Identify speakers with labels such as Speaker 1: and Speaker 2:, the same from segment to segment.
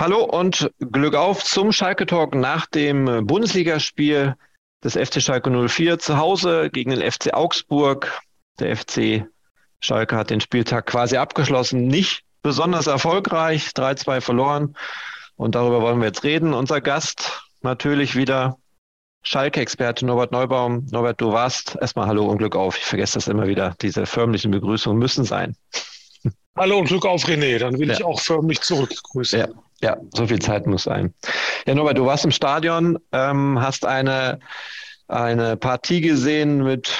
Speaker 1: Hallo und Glück auf zum Schalke Talk nach dem Bundesligaspiel des FC Schalke 04 zu Hause gegen den FC Augsburg. Der FC Schalke hat den Spieltag quasi abgeschlossen. Nicht besonders erfolgreich, 3-2 verloren. Und darüber wollen wir jetzt reden. Unser Gast natürlich wieder Schalke-Experte Norbert Neubaum. Norbert, du warst erstmal Hallo und Glück auf. Ich vergesse das immer wieder. Diese förmlichen Begrüßungen müssen sein.
Speaker 2: Hallo und Glück auf, René. Dann will ja. ich auch förmlich zurückgrüßen.
Speaker 1: Ja. Ja, so viel Zeit muss sein. Ja, Norbert, du warst im Stadion, ähm, hast eine, eine Partie gesehen mit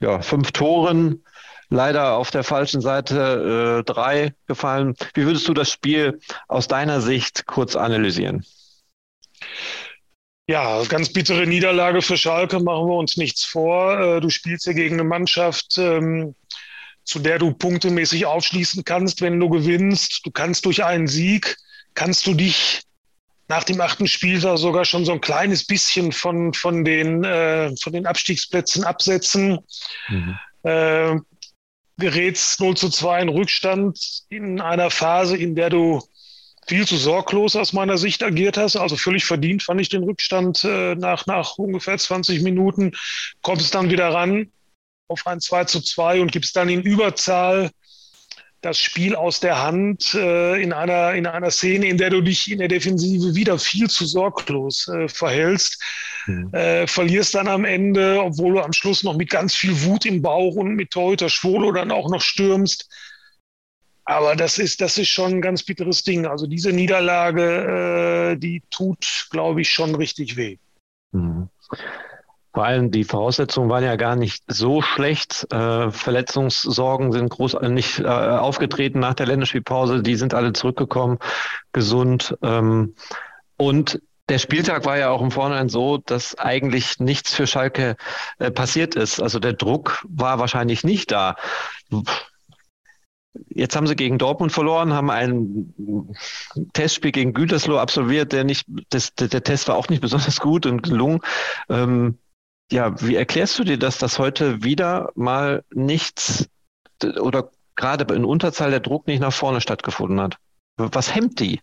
Speaker 1: ja, fünf Toren, leider auf der falschen Seite äh, drei gefallen. Wie würdest du das Spiel aus deiner Sicht kurz analysieren?
Speaker 2: Ja, ganz bittere Niederlage für Schalke, machen wir uns nichts vor. Äh, du spielst hier gegen eine Mannschaft, ähm, zu der du punktemäßig aufschließen kannst, wenn du gewinnst. Du kannst durch einen Sieg kannst du dich nach dem achten Spieltag sogar schon so ein kleines bisschen von, von, den, äh, von den Abstiegsplätzen absetzen. Mhm. Äh, gerätst 0 zu 2 in Rückstand in einer Phase, in der du viel zu sorglos aus meiner Sicht agiert hast. Also völlig verdient fand ich den Rückstand äh, nach, nach ungefähr 20 Minuten. Kommst dann wieder ran auf ein 2 zu 2 und gibst dann in Überzahl das Spiel aus der Hand äh, in, einer, in einer Szene, in der du dich in der Defensive wieder viel zu sorglos äh, verhältst. Mhm. Äh, verlierst dann am Ende, obwohl du am Schluss noch mit ganz viel Wut im Bauch und mit Torhüter Schwolo dann auch noch stürmst. Aber das ist, das ist schon ein ganz bitteres Ding. Also diese Niederlage, äh, die tut, glaube ich, schon richtig weh. Mhm.
Speaker 1: Vor allem die Voraussetzungen waren ja gar nicht so schlecht. Äh, Verletzungssorgen sind groß äh, nicht äh, aufgetreten nach der Länderspielpause. Die sind alle zurückgekommen, gesund. Ähm, und der Spieltag war ja auch im Vorhinein so, dass eigentlich nichts für Schalke äh, passiert ist. Also der Druck war wahrscheinlich nicht da. Jetzt haben sie gegen Dortmund verloren, haben ein Testspiel gegen Gütersloh absolviert, der nicht, das, der Test war auch nicht besonders gut und gelungen. Ähm, ja, wie erklärst du dir das, dass heute wieder mal nichts oder gerade in Unterzahl der Druck nicht nach vorne stattgefunden hat? Was hemmt die?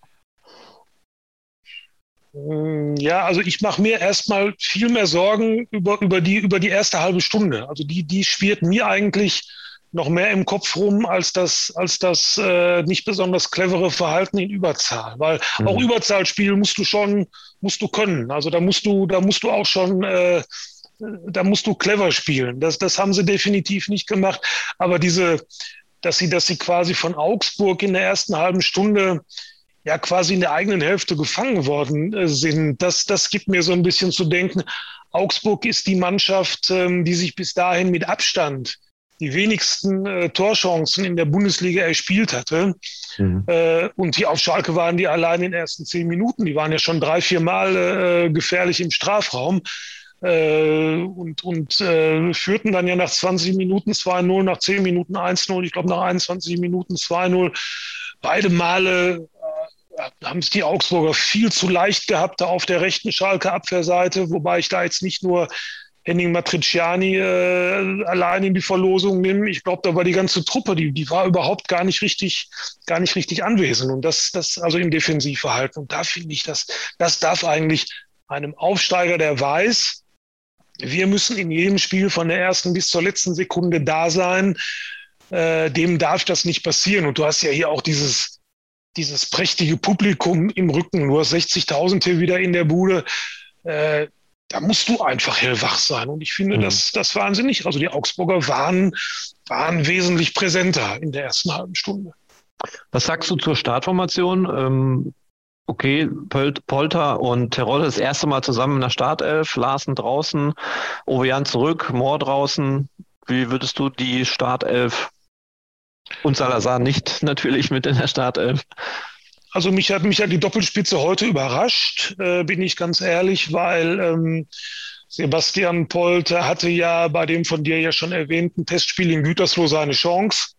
Speaker 2: Mm, ja, also ich mache mir erstmal viel mehr Sorgen über, über, die, über die erste halbe Stunde. Also die, die schwirrt mir eigentlich noch mehr im Kopf rum als das, als das äh, nicht besonders clevere Verhalten in Überzahl. Weil mhm. auch Überzahlspiel musst du schon, musst du können. Also da musst du, da musst du auch schon äh, da musst du clever spielen. Das, das haben sie definitiv nicht gemacht. Aber diese, dass sie, dass sie quasi von Augsburg in der ersten halben Stunde ja quasi in der eigenen Hälfte gefangen worden äh, sind, das, das gibt mir so ein bisschen zu denken. Augsburg ist die Mannschaft, ähm, die sich bis dahin mit Abstand die wenigsten äh, Torchancen in der Bundesliga erspielt hatte. Mhm. Äh, und die auf Schalke waren die allein in den ersten zehn Minuten. Die waren ja schon drei, vier Mal äh, gefährlich im Strafraum äh, und, und äh, führten dann ja nach 20 Minuten 2-0, nach 10 Minuten 1-0, ich glaube nach 21 Minuten 2-0. Beide Male äh, haben es die Augsburger viel zu leicht gehabt, da auf der rechten Schalke Abwehrseite, wobei ich da jetzt nicht nur Henning Matriciani äh, allein in die Verlosung nehme. Ich glaube, da war die ganze Truppe, die, die war überhaupt gar nicht richtig, gar nicht richtig anwesend. Und das, das also im Defensivverhalten. Und da finde ich, das, das darf eigentlich einem Aufsteiger, der weiß, wir müssen in jedem Spiel von der ersten bis zur letzten Sekunde da sein. Äh, dem darf das nicht passieren. Und du hast ja hier auch dieses, dieses prächtige Publikum im Rücken. Du hast 60.000 hier wieder in der Bude. Äh, da musst du einfach hellwach sein. Und ich finde, mhm. das, das wahnsinnig. Also die Augsburger waren, waren wesentlich präsenter in der ersten halben Stunde.
Speaker 1: Was sagst du zur Startformation? Ähm, Okay, Polter und Terodde das erste Mal zusammen in der Startelf, Larsen draußen, Ovejan zurück, Mohr draußen. Wie würdest du die Startelf und Salazar nicht natürlich mit in der Startelf?
Speaker 2: Also mich hat mich hat die Doppelspitze heute überrascht, äh, bin ich ganz ehrlich, weil ähm, Sebastian Polter hatte ja bei dem von dir ja schon erwähnten Testspiel in Gütersloh seine Chance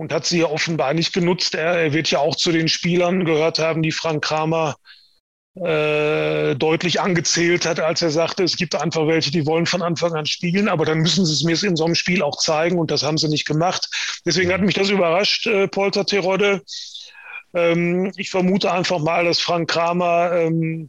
Speaker 2: und hat sie ja offenbar nicht genutzt. Er, er, wird ja auch zu den Spielern gehört haben, die Frank Kramer äh, deutlich angezählt hat, als er sagte, es gibt einfach welche, die wollen von Anfang an spielen, aber dann müssen sie es mir in so einem Spiel auch zeigen und das haben sie nicht gemacht. Deswegen hat mich das überrascht, äh, Polter Terodde. Ähm, ich vermute einfach mal, dass Frank Kramer ähm,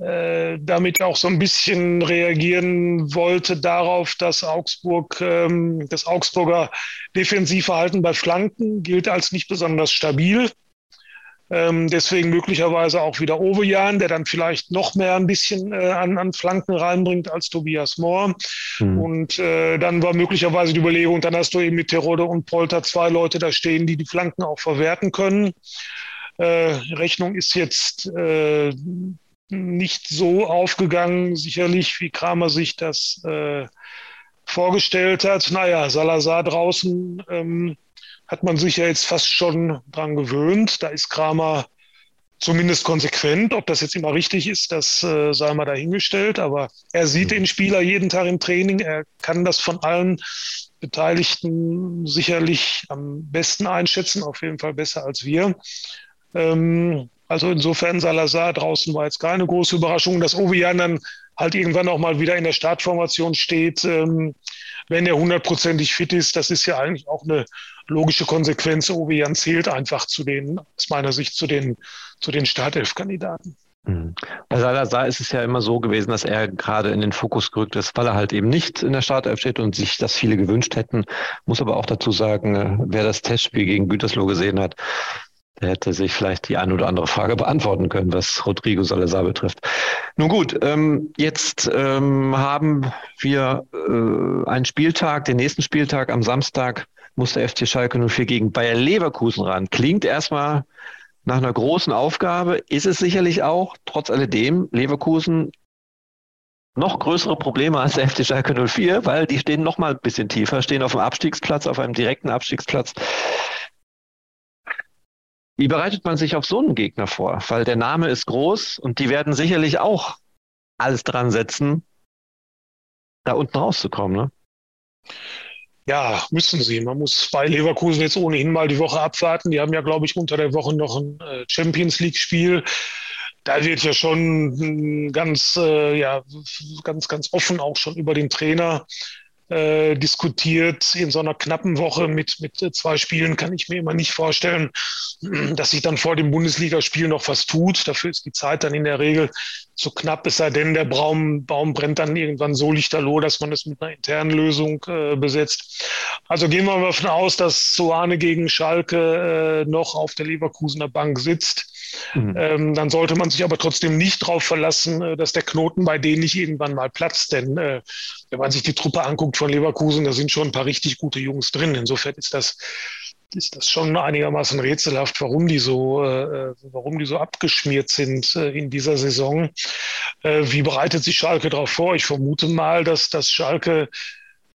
Speaker 2: äh, damit auch so ein bisschen reagieren wollte darauf, dass Augsburg, ähm, das Augsburger Defensivverhalten bei Flanken gilt als nicht besonders stabil. Ähm, deswegen möglicherweise auch wieder Ovejan, der dann vielleicht noch mehr ein bisschen äh, an, an Flanken reinbringt als Tobias Mohr. Mhm. Und äh, dann war möglicherweise die Überlegung, dann hast du eben mit Terode und Polter zwei Leute da stehen, die die Flanken auch verwerten können. Äh, Rechnung ist jetzt äh, nicht so aufgegangen, sicherlich, wie Kramer sich das äh, vorgestellt hat. Naja, Salazar draußen ähm, hat man sich ja jetzt fast schon dran gewöhnt. Da ist Kramer zumindest konsequent. Ob das jetzt immer richtig ist, das äh, sei mal dahingestellt. Aber er sieht den Spieler jeden Tag im Training. Er kann das von allen Beteiligten sicherlich am besten einschätzen, auf jeden Fall besser als wir. Ähm, also insofern Salazar draußen war jetzt keine große Überraschung. Dass Ovian dann halt irgendwann auch mal wieder in der Startformation steht, ähm, wenn er hundertprozentig fit ist, das ist ja eigentlich auch eine logische Konsequenz. Ovian zählt einfach zu den, aus meiner Sicht, zu den, zu den Startelf-Kandidaten.
Speaker 1: Mhm. Bei Salazar ist es ja immer so gewesen, dass er gerade in den Fokus gerückt ist, weil er halt eben nicht in der Startelf steht und sich das viele gewünscht hätten. Muss aber auch dazu sagen, äh, wer das Testspiel gegen Gütersloh gesehen hat, hätte sich vielleicht die eine oder andere Frage beantworten können, was Rodrigo Salazar betrifft. Nun gut, ähm, jetzt ähm, haben wir äh, einen Spieltag, den nächsten Spieltag am Samstag muss der FC Schalke 04 gegen Bayer Leverkusen ran. Klingt erstmal nach einer großen Aufgabe, ist es sicherlich auch. Trotz alledem, Leverkusen noch größere Probleme als der FC Schalke 04, weil die stehen noch mal ein bisschen tiefer, stehen auf dem Abstiegsplatz, auf einem direkten Abstiegsplatz. Wie bereitet man sich auf so einen Gegner vor? Weil der Name ist groß und die werden sicherlich auch alles dran setzen, da unten rauszukommen. Ne?
Speaker 2: Ja, müssen sie. Man muss bei Leverkusen jetzt ohnehin mal die Woche abwarten. Die haben ja, glaube ich, unter der Woche noch ein äh, Champions League-Spiel. Da wird ja schon hm, ganz, äh, ja, ganz, ganz offen auch schon über den Trainer äh, diskutiert. In so einer knappen Woche mit, mit zwei Spielen kann ich mir immer nicht vorstellen, dass sich dann vor dem Bundesligaspiel noch was tut. Dafür ist die Zeit dann in der Regel zu knapp, es sei denn, der Baum, Baum brennt dann irgendwann so lichterloh, dass man es mit einer internen Lösung äh, besetzt. Also gehen wir mal davon aus, dass Soane gegen Schalke äh, noch auf der Leverkusener Bank sitzt. Mhm. Ähm, dann sollte man sich aber trotzdem nicht darauf verlassen, äh, dass der Knoten bei denen nicht irgendwann mal platzt. Denn äh, wenn man sich die Truppe anguckt von Leverkusen, da sind schon ein paar richtig gute Jungs drin. Insofern ist das ist das schon einigermaßen rätselhaft, warum die so, äh, warum die so abgeschmiert sind in dieser Saison. Wie bereitet sich Schalke darauf vor? Ich vermute mal, dass das Schalke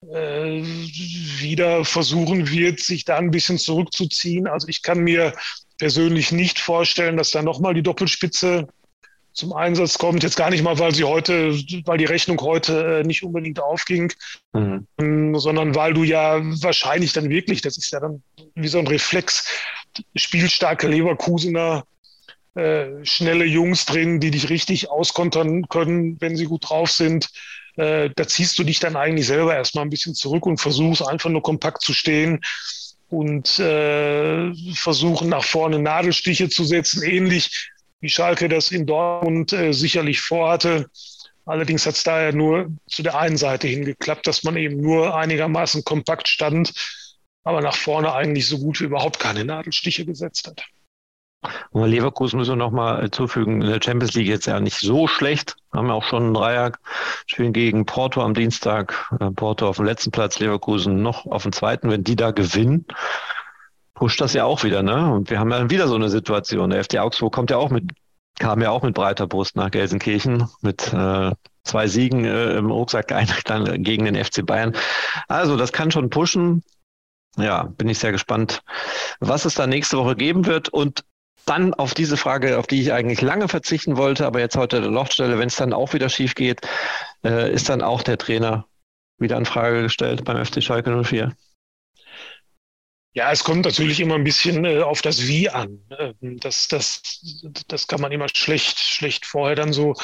Speaker 2: wieder versuchen wird, sich da ein bisschen zurückzuziehen. Also ich kann mir persönlich nicht vorstellen, dass da nochmal die Doppelspitze zum Einsatz kommt. Jetzt gar nicht mal, weil sie heute, weil die Rechnung heute äh, nicht unbedingt aufging, mhm. Ähm, sondern weil du ja wahrscheinlich dann wirklich, das ist ja dann wie so ein Reflex, spielstarke Leverkusener, äh, schnelle Jungs drin, die dich richtig auskontern können, wenn sie gut drauf sind. Äh, da ziehst du dich dann eigentlich selber erstmal ein bisschen zurück und versuchst einfach nur kompakt zu stehen und äh, versuchen nach vorne Nadelstiche zu setzen, ähnlich wie Schalke das in Dortmund äh, sicherlich vorhatte. Allerdings hat es da ja nur zu der einen Seite hingeklappt, dass man eben nur einigermaßen kompakt stand, aber nach vorne eigentlich so gut wie überhaupt keine Nadelstiche gesetzt hat.
Speaker 1: Und Leverkusen müssen wir nochmal zufügen, in der Champions League jetzt ja nicht so schlecht. Haben ja auch schon einen Dreier spielen gegen Porto am Dienstag. Äh, Porto auf dem letzten Platz, Leverkusen noch auf dem zweiten. Wenn die da gewinnen, pusht das ja auch wieder, ne? Und wir haben ja wieder so eine Situation. Der FD Augsburg kommt ja auch mit, kam ja auch mit breiter Brust nach Gelsenkirchen mit äh, zwei Siegen äh, im Rucksack dann gegen den FC Bayern. Also das kann schon pushen. Ja, bin ich sehr gespannt, was es da nächste Woche geben wird. Und dann auf diese Frage, auf die ich eigentlich lange verzichten wollte, aber jetzt heute der Lochstelle, wenn es dann auch wieder schief geht, äh, ist dann auch der Trainer wieder in Frage gestellt beim FC Schalke 04?
Speaker 2: Ja, es kommt natürlich immer ein bisschen äh, auf das Wie an. Ähm, das, das, das kann man immer schlecht, schlecht vorher dann so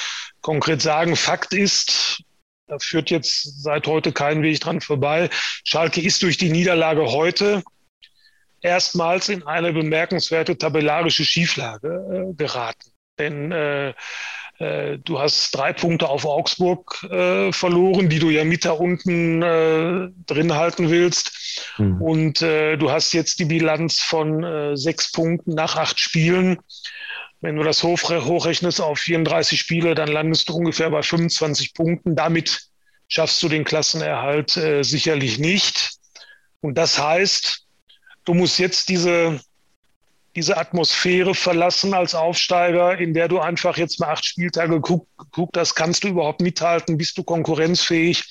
Speaker 2: konkret sagen. Fakt ist, da führt jetzt seit heute kein Weg dran vorbei. Schalke ist durch die Niederlage heute erstmals in eine bemerkenswerte tabellarische Schieflage äh, geraten. Denn äh, äh, du hast drei Punkte auf Augsburg äh, verloren, die du ja mit da unten äh, drin halten willst. Mhm. Und du hast jetzt die Bilanz von sechs Punkten nach acht Spielen. Wenn du das hochrechnest auf 34 Spiele, dann landest du ungefähr bei 25 Punkten. Damit schaffst du den Klassenerhalt sicherlich nicht. Und das heißt, du musst jetzt diese, diese Atmosphäre verlassen als Aufsteiger, in der du einfach jetzt mal acht Spieltage guck, guck, das kannst du überhaupt mithalten, bist du konkurrenzfähig,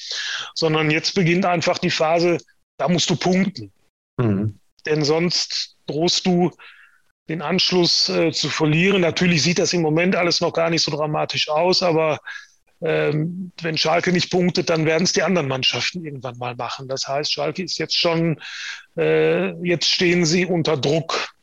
Speaker 2: sondern jetzt beginnt einfach die Phase, da musst du punkten. Mhm. Denn sonst drohst du den Anschluss äh, zu verlieren. Natürlich sieht das im Moment alles noch gar nicht so dramatisch aus, aber ähm, wenn Schalke nicht punktet, dann werden es die anderen Mannschaften irgendwann mal machen. Das heißt, Schalke ist jetzt schon, äh, jetzt stehen sie unter Druck.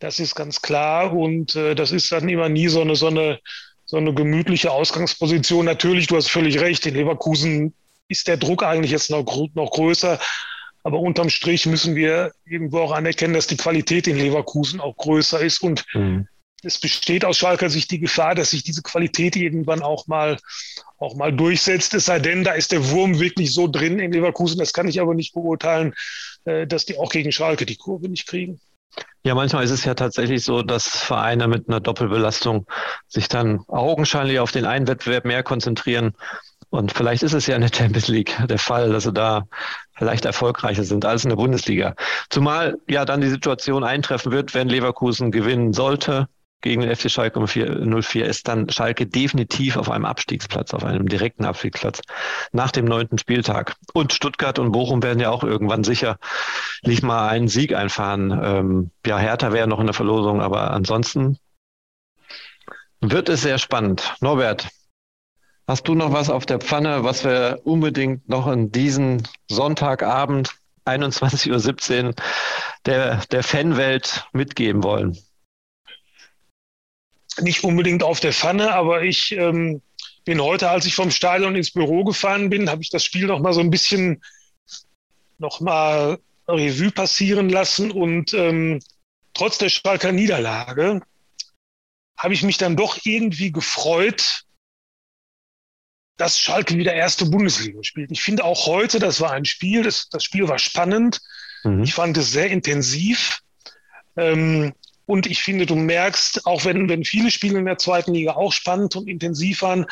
Speaker 2: Das ist ganz klar und äh, das ist dann immer nie so eine, so eine, so eine gemütliche Ausgangsposition. Natürlich, du hast völlig recht, in Leverkusen ist der Druck eigentlich jetzt noch, noch größer. Aber unterm Strich müssen wir irgendwo auch anerkennen, dass die Qualität in Leverkusen auch größer ist. Und mhm. Es besteht aus Schalker Sicht die Gefahr, dass sich diese Qualität irgendwann auch mal, auch mal durchsetzt. Es sei denn, da ist der Wurm wirklich so drin in Leverkusen. Das kann ich aber nicht beurteilen, äh, dass die auch gegen Schalke die Kurve nicht kriegen.
Speaker 1: Ja, manchmal ist es ja tatsächlich so, dass Vereine mit einer Doppelbelastung sich dann augenscheinlich auf den einen Wettbewerb mehr konzentrieren und vielleicht ist es ja in der Champions League der Fall, dass sie da vielleicht erfolgreicher sind als in der Bundesliga. Zumal ja dann die Situation eintreffen wird, wenn Leverkusen gewinnen sollte gegen den FC Schalke 04, ist dann Schalke definitiv auf einem Abstiegsplatz, auf einem direkten Abstiegsplatz nach dem neunten Spieltag. Und Stuttgart und Bochum werden ja auch irgendwann sicher nicht mal einen Sieg einfahren. Ähm, ja, Hertha wäre noch in der Verlosung, aber ansonsten wird es sehr spannend. Norbert, Hast du noch was auf der Pfanne, was wir unbedingt noch in diesen Sonntagabend 21.17 Uhr der, der Fanwelt mitgeben wollen?
Speaker 2: Nicht unbedingt auf der Pfanne, aber ich ähm, bin heute, als ich vom Stadion ins Büro gefahren bin, habe ich das Spiel noch mal so ein bisschen noch mal Revue passieren lassen und ähm, trotz der Schalker Niederlage habe ich mich dann doch irgendwie gefreut, dass Schalke wieder erste Bundesliga spielt. Ich finde auch heute, das war ein Spiel, das, das Spiel war spannend. Mhm. Ich fand es sehr intensiv. Ähm, und ich finde, du merkst, auch wenn, wenn viele Spiele in der zweiten Liga auch spannend und intensiv waren,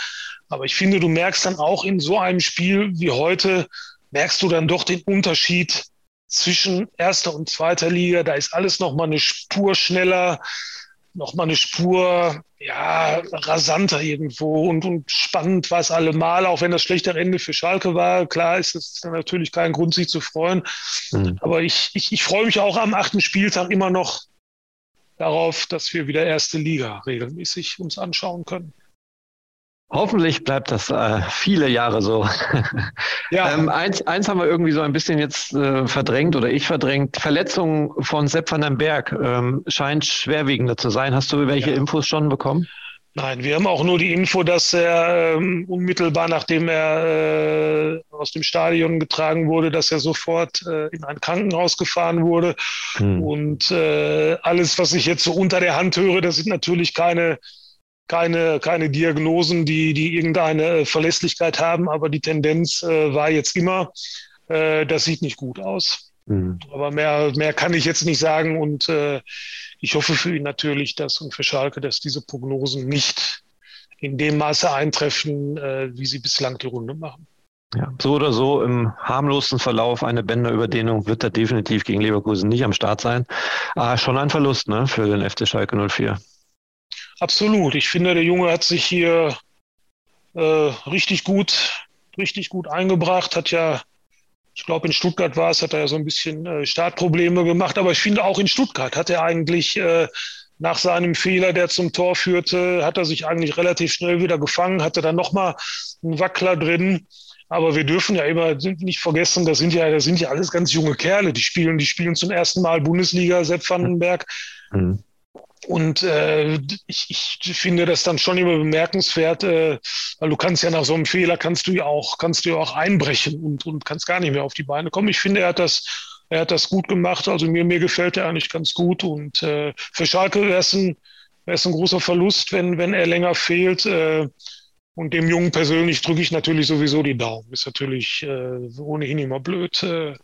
Speaker 2: aber ich finde, du merkst dann auch in so einem Spiel wie heute, merkst du dann doch den Unterschied zwischen erster und zweiter Liga. Da ist alles nochmal eine Spur schneller noch mal eine Spur ja, rasanter irgendwo und, und spannend war es allemal, auch wenn das schlechtere Ende für Schalke war. Klar ist es natürlich kein Grund, sich zu freuen. Mhm. Aber ich, ich, ich freue mich auch am achten Spieltag immer noch darauf, dass wir wieder erste Liga regelmäßig uns anschauen können.
Speaker 1: Hoffentlich bleibt das äh, viele Jahre so. Ja. ähm, eins, eins haben wir irgendwie so ein bisschen jetzt äh, verdrängt oder ich verdrängt. Verletzung von Sepp van den Berg ähm, scheint schwerwiegender zu sein. Hast du welche ja. Infos schon bekommen?
Speaker 2: Nein, wir haben auch nur die Info, dass er ähm, unmittelbar nachdem er äh, aus dem Stadion getragen wurde, dass er sofort äh, in ein Krankenhaus gefahren wurde. Hm. Und äh, alles, was ich jetzt so unter der Hand höre, das sind natürlich keine keine, keine Diagnosen, die, die irgendeine Verlässlichkeit haben, aber die Tendenz äh, war jetzt immer, äh, das sieht nicht gut aus. Mhm. Aber mehr, mehr kann ich jetzt nicht sagen und äh, ich hoffe für ihn natürlich, dass und für Schalke, dass diese Prognosen nicht in dem Maße eintreffen, äh, wie sie bislang die Runde machen.
Speaker 1: Ja, so oder so im harmlosen Verlauf eine Bänderüberdehnung wird er definitiv gegen Leverkusen nicht am Start sein. Ah, schon ein Verlust ne, für den FC Schalke 04.
Speaker 2: Absolut. Ich finde, der Junge hat sich hier äh, richtig gut, richtig gut eingebracht, hat ja, ich glaube, in Stuttgart war es, hat er ja so ein bisschen äh, Startprobleme gemacht, aber ich finde auch in Stuttgart hat er eigentlich äh, nach seinem Fehler, der zum Tor führte, hat er sich eigentlich relativ schnell wieder gefangen, hatte dann nochmal einen Wackler drin. Aber wir dürfen ja immer nicht vergessen, das sind ja, das sind ja alles ganz junge Kerle, die spielen, die spielen zum ersten Mal Bundesliga, Sepp Vandenberg. Mhm. Und äh, ich, ich finde das dann schon immer bemerkenswert, äh, weil du kannst ja nach so einem Fehler kannst du ja auch, kannst du ja auch einbrechen und, und kannst gar nicht mehr auf die Beine kommen. Ich finde, er hat das er hat das gut gemacht. Also mir, mir gefällt er eigentlich ganz gut. Und äh, für Schalke wäre es ein, ein großer Verlust, wenn, wenn er länger fehlt. Äh, und dem Jungen persönlich drücke ich natürlich sowieso die Daumen. Ist natürlich äh, ohnehin immer blöd, äh,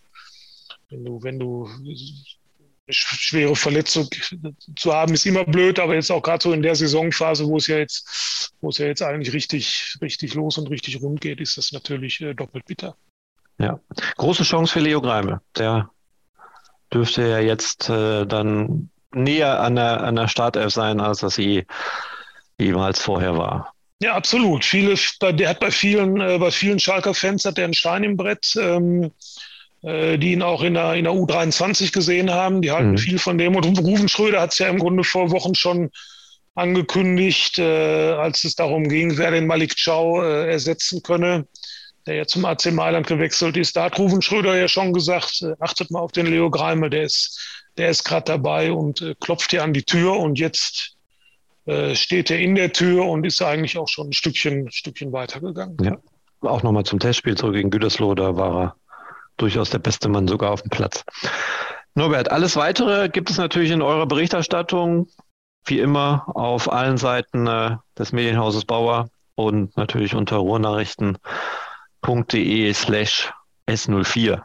Speaker 2: wenn du, wenn du schwere Verletzung zu haben, ist immer blöd, aber jetzt auch gerade so in der Saisonphase, wo es ja jetzt, wo es ja jetzt eigentlich richtig, richtig los und richtig rund geht, ist das natürlich äh, doppelt bitter.
Speaker 1: Ja, große Chance für Leo Greime. Der dürfte ja jetzt äh, dann näher an der, an der Startelf sein, als das je, jemals vorher war.
Speaker 2: Ja, absolut. Viele, der hat bei vielen, äh, bei vielen Schalker-Fans hat er einen Stein im Brett, ähm, äh, die ihn auch in der, in der U23 gesehen haben. Die halten mhm. viel von dem. Und Rufen Schröder hat es ja im Grunde vor Wochen schon angekündigt, äh, als es darum ging, wer den Malik Chow äh, ersetzen könne, der ja zum AC Mailand gewechselt ist. Da hat Rufen Schröder ja schon gesagt, äh, achtet mal auf den Leo Greimel, der ist, der ist gerade dabei und äh, klopft hier an die Tür. Und jetzt äh, steht er in der Tür und ist eigentlich auch schon ein Stückchen, Stückchen weitergegangen.
Speaker 1: Ja, auch nochmal zum Testspiel zurück gegen Gütersloh, da war er durchaus der beste Mann sogar auf dem Platz. Norbert, alles weitere gibt es natürlich in eurer Berichterstattung, wie immer auf allen Seiten äh, des Medienhauses Bauer und natürlich unter ruhrnachrichten.de slash S04.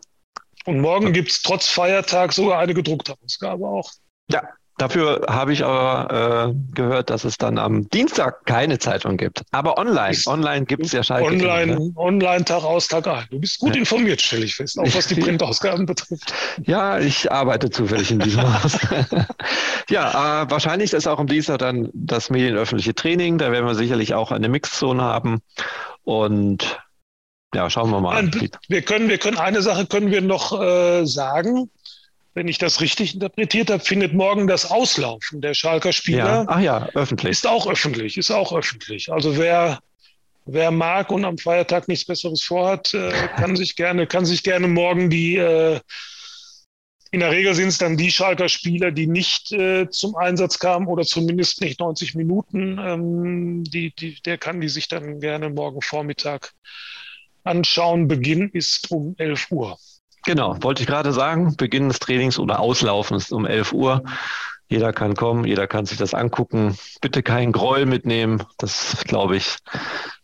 Speaker 2: Und morgen gibt es trotz Feiertag sogar eine gedruckte Ausgabe auch.
Speaker 1: Ja, Dafür habe ich aber äh, gehört, dass es dann am Dienstag keine Zeitung gibt. Aber online, online gibt es ja Schalke.
Speaker 2: Online, ne? online Tag aus, Tag ein. Du bist gut ja. informiert, stelle ich fest, auch was die Printausgaben betrifft.
Speaker 1: Ja, ich arbeite zufällig in diesem Haus. ja, äh, wahrscheinlich ist auch am Dienstag dann das medienöffentliche Training. Da werden wir sicherlich auch eine Mixzone haben. Und ja, schauen wir mal.
Speaker 2: Wir können, wir können eine Sache können wir noch äh, sagen wenn ich das richtig interpretiert habe, findet morgen das Auslaufen der Schalker Spieler.
Speaker 1: Ja. Ach ja, öffentlich.
Speaker 2: Ist auch öffentlich, ist auch öffentlich. Also wer, wer mag und am Feiertag nichts Besseres vorhat, äh, kann sich gerne, kann sich gerne morgen die äh, in der Regel sind es dann die Schalker Spieler, die nicht äh, zum Einsatz kamen oder zumindest nicht 90 Minuten. Ähm, die, die, der kann die sich dann gerne morgen Vormittag anschauen. Beginn ist um 11 Uhr.
Speaker 1: Genau, wollte ich gerade sagen. Beginn des Trainings oder Auslaufen ist um 11 Uhr. Jeder kann kommen, jeder kann sich das angucken. Bitte keinen Groll mitnehmen. Das glaube ich,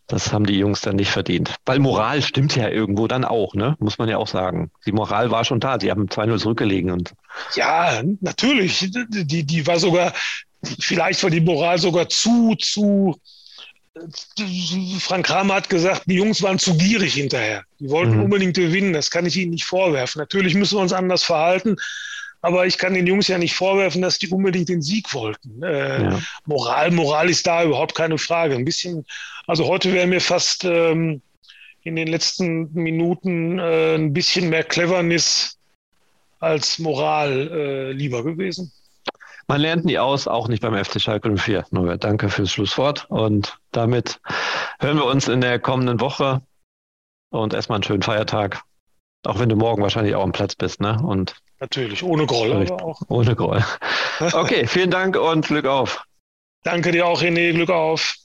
Speaker 1: das haben die Jungs dann nicht verdient. Weil Moral stimmt ja irgendwo dann auch, ne? Muss man ja auch sagen. Die Moral war schon da. Sie haben 2-0 zurückgelegen und.
Speaker 2: Ja, natürlich. Die, die war sogar, vielleicht war die Moral sogar zu, zu, Frank Kramer hat gesagt, die Jungs waren zu gierig hinterher. Die wollten mhm. unbedingt gewinnen. Das kann ich ihnen nicht vorwerfen. Natürlich müssen wir uns anders verhalten. Aber ich kann den Jungs ja nicht vorwerfen, dass die unbedingt den Sieg wollten. Äh, ja. Moral, Moral ist da überhaupt keine Frage. Ein bisschen, also heute wäre mir fast ähm, in den letzten Minuten äh, ein bisschen mehr Cleverness als Moral äh, lieber gewesen.
Speaker 1: Man lernt nie aus, auch nicht beim FC Schalke 04. Norbert, danke fürs Schlusswort. Und damit hören wir uns in der kommenden Woche. Und erstmal einen schönen Feiertag. Auch wenn du morgen wahrscheinlich auch am Platz bist, ne? Und
Speaker 2: Natürlich, ohne Groll,
Speaker 1: aber auch. Ohne Groll. Okay, vielen Dank und Glück auf.
Speaker 2: Danke dir auch, René. Glück auf.